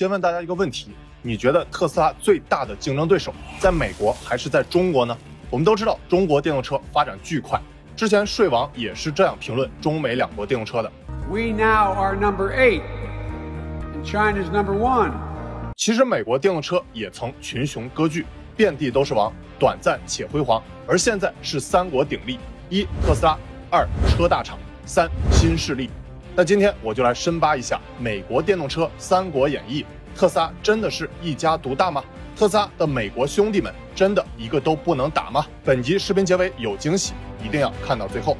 先问大家一个问题：你觉得特斯拉最大的竞争对手在美国还是在中国呢？我们都知道中国电动车发展巨快，之前税王也是这样评论中美两国电动车的。We now are number eight, and China's number one. 其实美国电动车也曾群雄割据，遍地都是王，短暂且辉煌。而现在是三国鼎立：一特斯拉，二车大厂，三新势力。那今天我就来深扒一下美国电动车《三国演义》，特斯拉真的是一家独大吗？特斯拉的美国兄弟们真的一个都不能打吗？本集视频结尾有惊喜，一定要看到最后。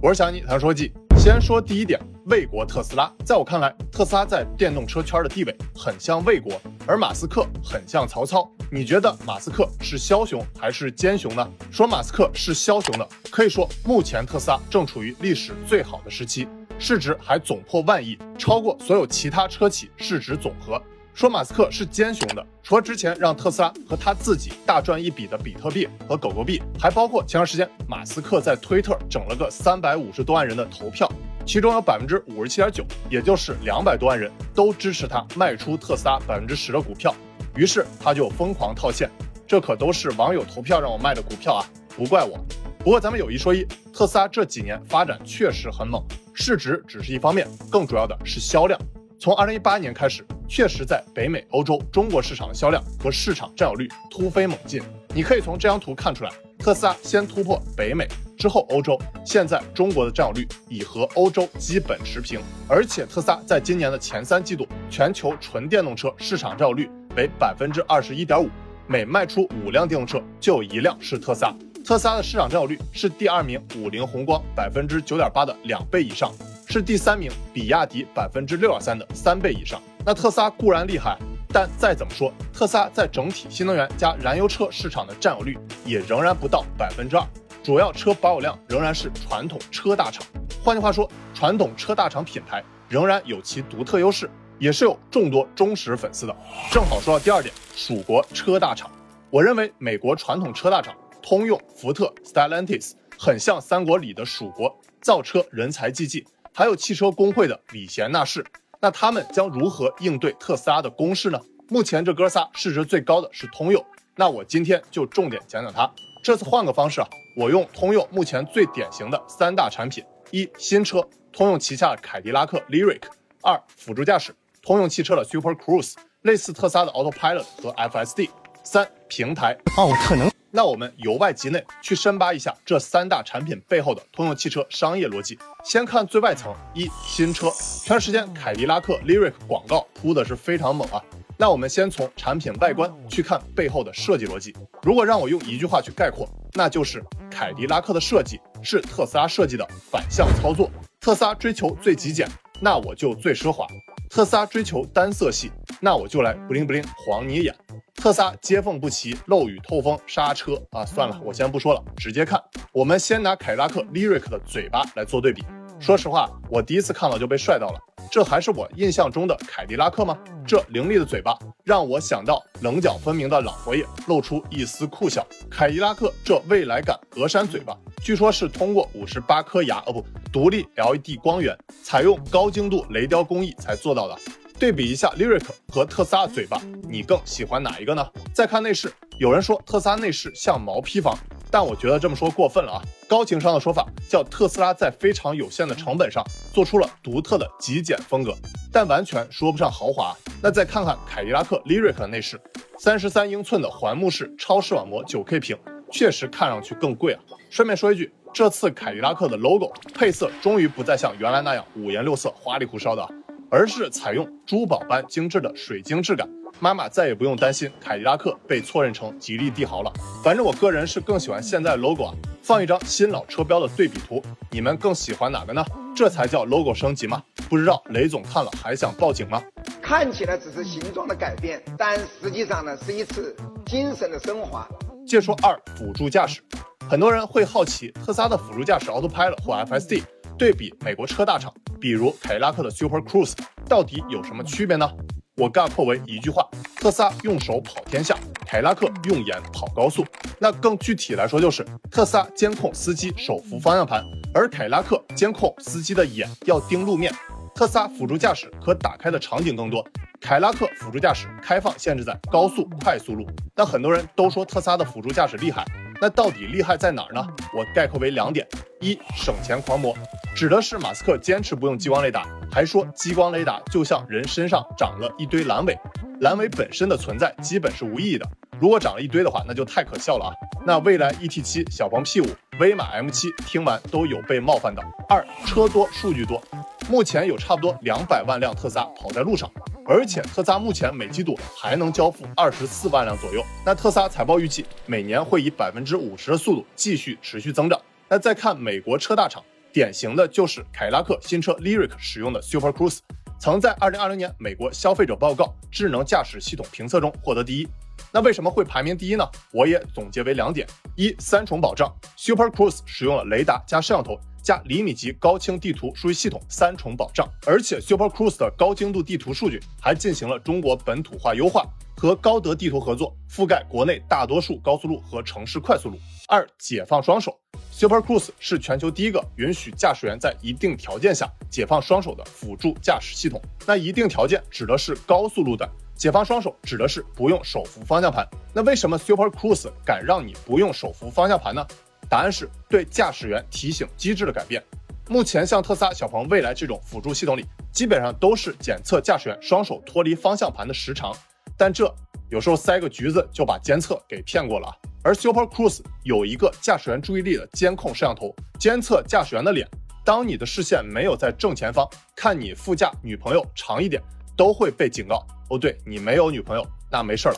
我是小尼谈说记，先说第一点，魏国特斯拉。在我看来，特斯拉在电动车圈的地位很像魏国，而马斯克很像曹操。你觉得马斯克是枭雄还是奸雄呢？说马斯克是枭雄的，可以说目前特斯拉正处于历史最好的时期，市值还总破万亿，超过所有其他车企市值总和。说马斯克是奸雄的，除了之前让特斯拉和他自己大赚一笔的比特币和狗狗币，还包括前段时间马斯克在推特整了个三百五十多万人的投票，其中有百分之五十七点九，也就是两百多万人都支持他卖出特斯拉百分之十的股票，于是他就疯狂套现，这可都是网友投票让我卖的股票啊，不怪我。不过咱们有一说一，特斯拉这几年发展确实很猛，市值只是一方面，更主要的是销量。从二零一八年开始，确实在北美、欧洲、中国市场的销量和市场占有率突飞猛进。你可以从这张图看出来，特斯拉先突破北美，之后欧洲，现在中国的占有率已和欧洲基本持平。而且特斯拉在今年的前三季度，全球纯电动车市场占有率为百分之二十一点五，每卖出五辆电动车就有一辆是特斯拉。特斯拉的市场占有率是第二名五菱宏光百分之九点八的两倍以上。是第三名，比亚迪百分之六点三的三倍以上。那特斯拉固然厉害，但再怎么说，特斯拉在整体新能源加燃油车市场的占有率也仍然不到百分之二。主要车保有量仍然是传统车大厂。换句话说，传统车大厂品牌仍然有其独特优势，也是有众多忠实粉丝的。正好说到第二点，蜀国车大厂。我认为美国传统车大厂通用、福特、Stellantis 很像三国里的蜀国，造车人才济济。还有汽车工会的李贤纳士，那他们将如何应对特斯拉的攻势呢？目前这哥仨市值最高的是通用，那我今天就重点讲讲它。这次换个方式啊，我用通用目前最典型的三大产品：一、新车，通用旗下的凯迪拉克 Lyric；二、辅助驾驶，通用汽车的 Super Cruise，类似特斯拉的 Autopilot 和 FSD；三、平台，奥特能。那我们由外及内去深扒一下这三大产品背后的通用汽车商业逻辑。先看最外层，一新车，前段时间凯迪拉克 Lyric 广告铺的是非常猛啊。那我们先从产品外观去看背后的设计逻辑。如果让我用一句话去概括，那就是凯迪拉克的设计是特斯拉设计的反向操作。特斯拉追求最极简，那我就最奢华；特斯拉追求单色系，那我就来 bling bling 晃你眼。特斯拉接缝不齐，漏雨透风，刹车啊，算了，我先不说了，直接看。我们先拿凯迪拉克 Lyric 的嘴巴来做对比。说实话，我第一次看到就被帅到了，这还是我印象中的凯迪拉克吗？这凌厉的嘴巴让我想到棱角分明的老佛爷，露出一丝酷笑。凯迪拉克这未来感格栅嘴巴，据说是通过五十八颗牙，哦不，独立 LED 光源，采用高精度雷雕工艺才做到的。对比一下 Lyric 和特斯拉嘴巴，你更喜欢哪一个呢？再看内饰，有人说特斯拉内饰像毛坯房，但我觉得这么说过分了啊。高情商的说法叫特斯拉在非常有限的成本上做出了独特的极简风格，但完全说不上豪华。那再看看凯迪拉克 Lyric 的内饰，三十三英寸的环幕式超视网膜 9K 屏，确实看上去更贵啊。顺便说一句，这次凯迪拉克的 logo 配色终于不再像原来那样五颜六色、花里胡哨的。而是采用珠宝般精致的水晶质感，妈妈再也不用担心凯迪拉克被错认成吉利帝豪了。反正我个人是更喜欢现在的 logo 啊，放一张新老车标的对比图，你们更喜欢哪个呢？这才叫 logo 升级吗？不知道雷总看了还想报警吗？看起来只是形状的改变，但实际上呢是一次精神的升华。接着说二辅助驾驶，很多人会好奇特斯拉的辅助驾驶 Autopilot 或 FSD 对比美国车大厂。比如凯迪拉克的 Super Cruise 到底有什么区别呢？我概括为一句话：特斯拉用手跑天下，凯拉克用眼跑高速。那更具体来说，就是特斯拉监控司机手扶方向盘，而凯拉克监控司机的眼要盯路面。特斯拉辅助驾驶可打开的场景更多，凯拉克辅助驾驶开放限制在高速快速路。那很多人都说特斯拉的辅助驾驶厉害，那到底厉害在哪儿呢？我概括为两点：一，省钱狂魔，指的是马斯克坚持不用激光雷达，还说激光雷达就像人身上长了一堆阑尾，阑尾本身的存在基本是无意义的，如果长了一堆的话，那就太可笑了啊！那蔚来 ET7、小鹏 P5、威马 M7 听完都有被冒犯的。二，车多数据多。目前有差不多两百万辆特斯拉跑在路上，而且特斯拉目前每季度还能交付二十四万辆左右。那特斯拉财报预计每年会以百分之五十的速度继续持续增长。那再看美国车大厂，典型的就是凯迪拉克新车 Lyric 使用的 Super Cruise，曾在二零二零年美国消费者报告智能驾驶系统评测中获得第一。那为什么会排名第一呢？我也总结为两点：一，三重保障，Super Cruise 使用了雷达加摄像头。加厘米级高清地图数据系统三重保障，而且 Super Cruise 的高精度地图数据还进行了中国本土化优化，和高德地图合作，覆盖国内大多数高速路和城市快速路。二、解放双手，Super Cruise 是全球第一个允许驾驶员在一定条件下解放双手的辅助驾驶系统。那一定条件指的是高速路段，解放双手指的是不用手扶方向盘。那为什么 Super Cruise 敢让你不用手扶方向盘呢？答案是对驾驶员提醒机制的改变。目前像特斯拉、小鹏、蔚来这种辅助系统里，基本上都是检测驾驶员双手脱离方向盘的时长，但这有时候塞个橘子就把监测给骗过了。而 Super Cruise 有一个驾驶员注意力的监控摄像头，监测驾驶员的脸。当你的视线没有在正前方，看你副驾女朋友长一点，都会被警告。哦，对你没有女朋友，那没事了。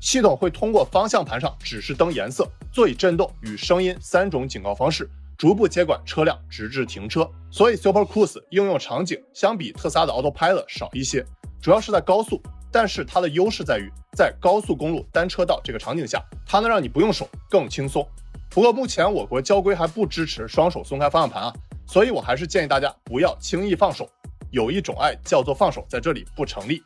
系统会通过方向盘上指示灯颜色、座椅震动与声音三种警告方式，逐步接管车辆，直至停车。所以 Super Cruise 应用场景相比特斯拉的 Autopilot 少一些，主要是在高速。但是它的优势在于，在高速公路单车道这个场景下，它能让你不用手更轻松。不过目前我国交规还不支持双手松开方向盘啊，所以我还是建议大家不要轻易放手。有一种爱叫做放手，在这里不成立。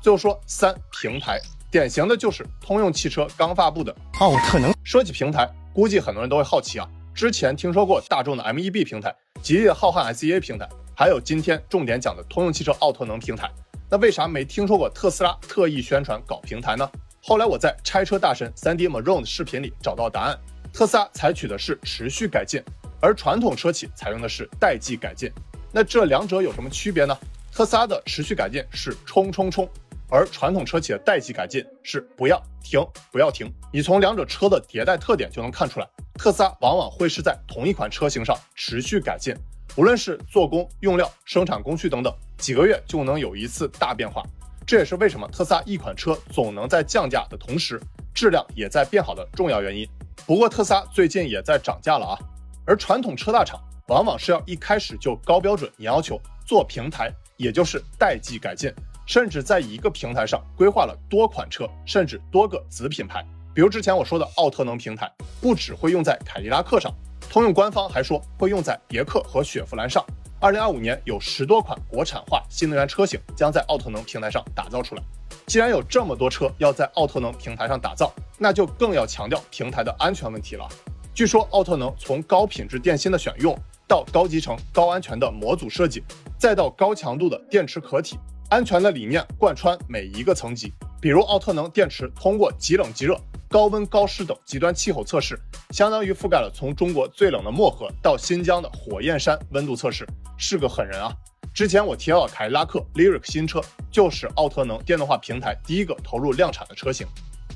最后说三平台。典型的就是通用汽车刚发布的奥特能。说起平台，估计很多人都会好奇啊。之前听说过大众的 MEB 平台、吉利的浩瀚 SEA 平台，还有今天重点讲的通用汽车奥特能平台。那为啥没听说过特斯拉特意宣传搞平台呢？后来我在拆车大神 3D Maroon 的视频里找到答案。特斯拉采取的是持续改进，而传统车企采用的是代际改进。那这两者有什么区别呢？特斯拉的持续改进是冲冲冲。而传统车企的代际改进是不要停，不要停。你从两者车的迭代特点就能看出来，特斯拉往往会是在同一款车型上持续改进，无论是做工、用料、生产工序等等，几个月就能有一次大变化。这也是为什么特斯拉一款车总能在降价的同时，质量也在变好的重要原因。不过特斯拉最近也在涨价了啊。而传统车大厂往往是要一开始就高标准、严要求做平台，也就是代际改进。甚至在一个平台上规划了多款车，甚至多个子品牌。比如之前我说的奥特能平台，不只会用在凯迪拉克上，通用官方还说会用在别克和雪佛兰上。二零二五年有十多款国产化新能源车型将在奥特能平台上打造出来。既然有这么多车要在奥特能平台上打造，那就更要强调平台的安全问题了。据说奥特能从高品质电芯的选用，到高集成、高安全的模组设计，再到高强度的电池壳体。安全的理念贯穿每一个层级，比如奥特能电池通过极冷极热、高温高湿等极端气候测试，相当于覆盖了从中国最冷的漠河到新疆的火焰山温度测试，是个狠人啊！之前我提到的凯迪拉克 Lyric 新车就是奥特能电动化平台第一个投入量产的车型。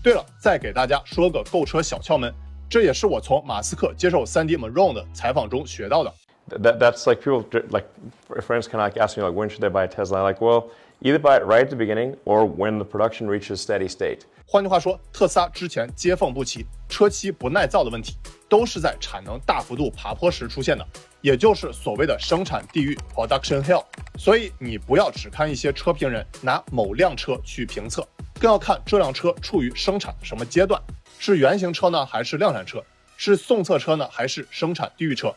对了，再给大家说个购车小窍门，这也是我从马斯克接受 3D Maron 的采访中学到的。That, that's like people like friends kind of like ask me like when should they buy a Tesla? Like well. Either buy it right at the beginning or when the production reaches steady state。换句话说，特斯拉之前接缝不齐、车漆不耐造的问题，都是在产能大幅度爬坡时出现的，也就是所谓的生产地狱 （production hell）。所以你不要只看一些车评人拿某辆车去评测，更要看这辆车处于生产什么阶段，是原型车呢，还是量产车？是送测车呢，还是生产地狱车？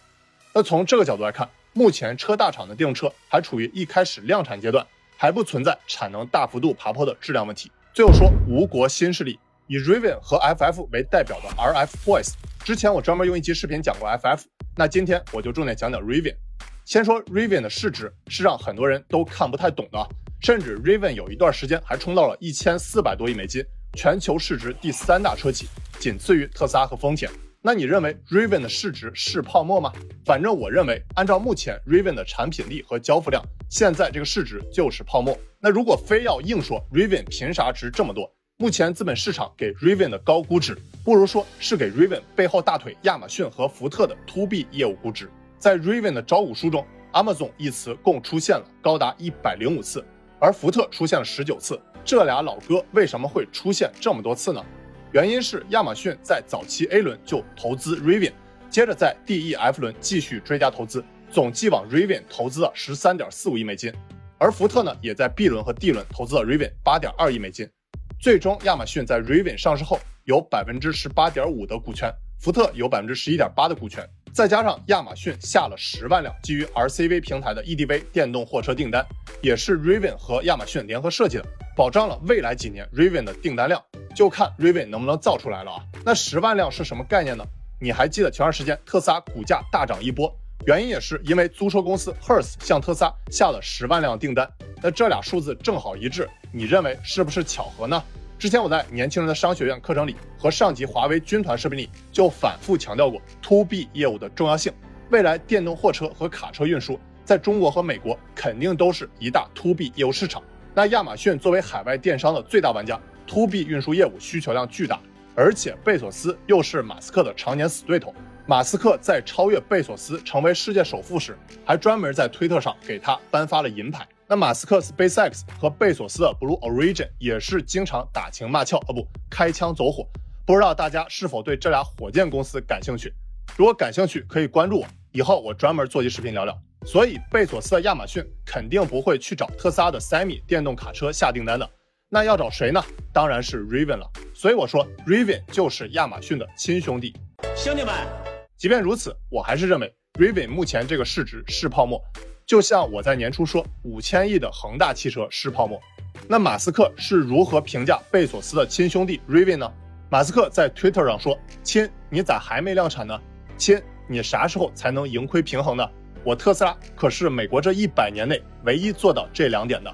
那从这个角度来看，目前车大厂的电动车还处于一开始量产阶段。还不存在产能大幅度爬坡的质量问题。最后说吴国新势力，以 Rivian 和 FF 为代表的 RF Boys。之前我专门用一期视频讲过 FF，那今天我就重点讲讲 Rivian。先说 Rivian 的市值是让很多人都看不太懂的，甚至 Rivian 有一段时间还冲到了一千四百多亿美金，全球市值第三大车企，仅次于特斯拉和丰田。那你认为 Rivian 的市值是泡沫吗？反正我认为，按照目前 Rivian 的产品力和交付量，现在这个市值就是泡沫。那如果非要硬说 Rivian 凭啥值这么多？目前资本市场给 Rivian 的高估值，不如说是给 Rivian 背后大腿亚马逊和福特的 To B 业务估值。在 Rivian 的招股书中，Amazon 一词共出现了高达一百零五次，而福特出现了十九次。这俩老哥为什么会出现这么多次呢？原因是亚马逊在早期 A 轮就投资 Rivian，接着在 D、E、F 轮继续追加投资，总计往 Rivian 投资了十三点四五亿美金。而福特呢，也在 B 轮和 D 轮投资了 Rivian 八点二亿美金。最终，亚马逊在 Rivian 上市后有百分之十八点五的股权，福特有百分之十一点八的股权，再加上亚马逊下了十万辆基于 RCV 平台的 EDV 电动货车订单，也是 Rivian 和亚马逊联合设计的，保障了未来几年 Rivian 的订单量。就看 Rivian 能不能造出来了啊？那十万辆是什么概念呢？你还记得前段时间特斯拉股价大涨一波，原因也是因为租车公司 Hertz 向特斯拉下了十万辆订单。那这俩数字正好一致，你认为是不是巧合呢？之前我在年轻人的商学院课程里和上级华为军团视频里就反复强调过 To B 业务的重要性。未来电动货车和卡车运输在中国和美国肯定都是一大 To B 业务市场。那亚马逊作为海外电商的最大玩家。To B 运输业务需求量巨大，而且贝索斯又是马斯克的常年死对头。马斯克在超越贝索斯成为世界首富时，还专门在推特上给他颁发了银牌。那马斯克 SpaceX 和贝索斯的 Blue Origin 也是经常打情骂俏，哦不，开枪走火。不知道大家是否对这俩火箭公司感兴趣？如果感兴趣，可以关注我，以后我专门做期视频聊聊。所以贝索斯的亚马逊肯定不会去找特斯拉的 Semi 电动卡车下订单的。那要找谁呢？当然是 Rivian 了。所以我说 Rivian 就是亚马逊的亲兄弟。兄弟们，即便如此，我还是认为 Rivian 目前这个市值是泡沫。就像我在年初说五千亿的恒大汽车是泡沫。那马斯克是如何评价贝索斯的亲兄弟 Rivian 呢？马斯克在 Twitter 上说：“亲，你咋还没量产呢？亲，你啥时候才能盈亏平衡呢？我特斯拉可是美国这一百年内唯一做到这两点的。”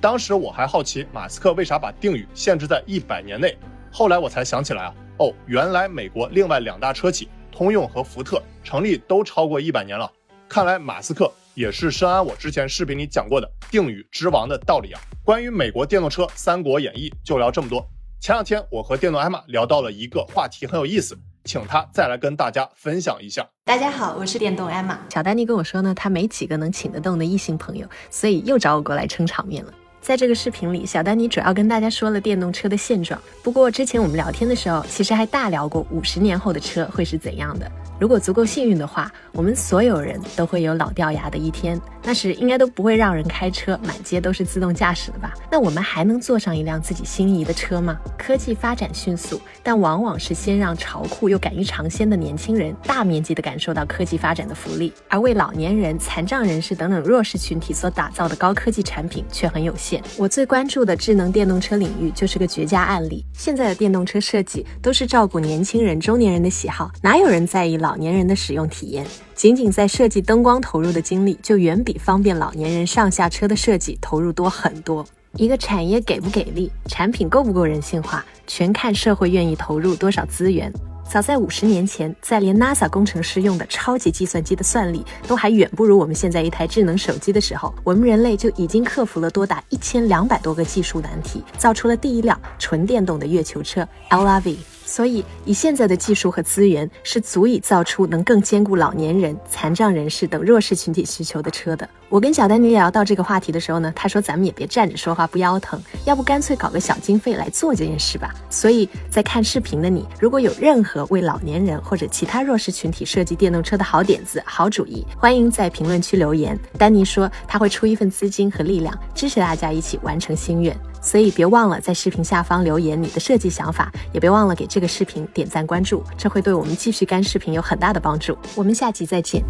当时我还好奇马斯克为啥把定语限制在一百年内，后来我才想起来啊，哦，原来美国另外两大车企通用和福特成立都超过一百年了，看来马斯克也是深谙我之前视频里讲过的定语之王的道理啊。关于美国电动车《三国演义》就聊这么多。前两天我和电动艾玛聊到了一个话题很有意思，请他再来跟大家分享一下。大家好，我是电动艾玛。小丹妮跟我说呢，他没几个能请得动的异性朋友，所以又找我过来撑场面了。在这个视频里，小丹尼主要跟大家说了电动车的现状。不过之前我们聊天的时候，其实还大聊过五十年后的车会是怎样的。如果足够幸运的话，我们所有人都会有老掉牙的一天，那时应该都不会让人开车，满街都是自动驾驶的吧？那我们还能坐上一辆自己心仪的车吗？科技发展迅速，但往往是先让潮酷又敢于尝鲜的年轻人大面积的感受到科技发展的福利，而为老年人、残障人士等等弱势群体所打造的高科技产品却很有限。我最关注的智能电动车领域就是个绝佳案例。现在的电动车设计都是照顾年轻人、中年人的喜好，哪有人在意老？年人的使用体验，仅仅在设计灯光投入的精力，就远比方便老年人上下车的设计投入多很多。一个产业给不给力，产品够不够人性化，全看社会愿意投入多少资源。早在五十年前，在连 NASA 工程师用的超级计算机的算力都还远不如我们现在一台智能手机的时候，我们人类就已经克服了多达一千两百多个技术难题，造出了第一辆纯电动的月球车 LRV。所以，以现在的技术和资源，是足以造出能更兼顾老年人、残障人士等弱势群体需求的车的。我跟小丹尼聊到这个话题的时候呢，他说：“咱们也别站着说话不腰疼，要不干脆搞个小经费来做这件事吧。”所以，在看视频的你，如果有任何为老年人或者其他弱势群体设计电动车的好点子、好主意，欢迎在评论区留言。丹尼说他会出一份资金和力量，支持大家一起完成心愿。所以别忘了在视频下方留言你的设计想法，也别忘了给这个视频点赞关注，这会对我们继续干视频有很大的帮助。我们下期再见。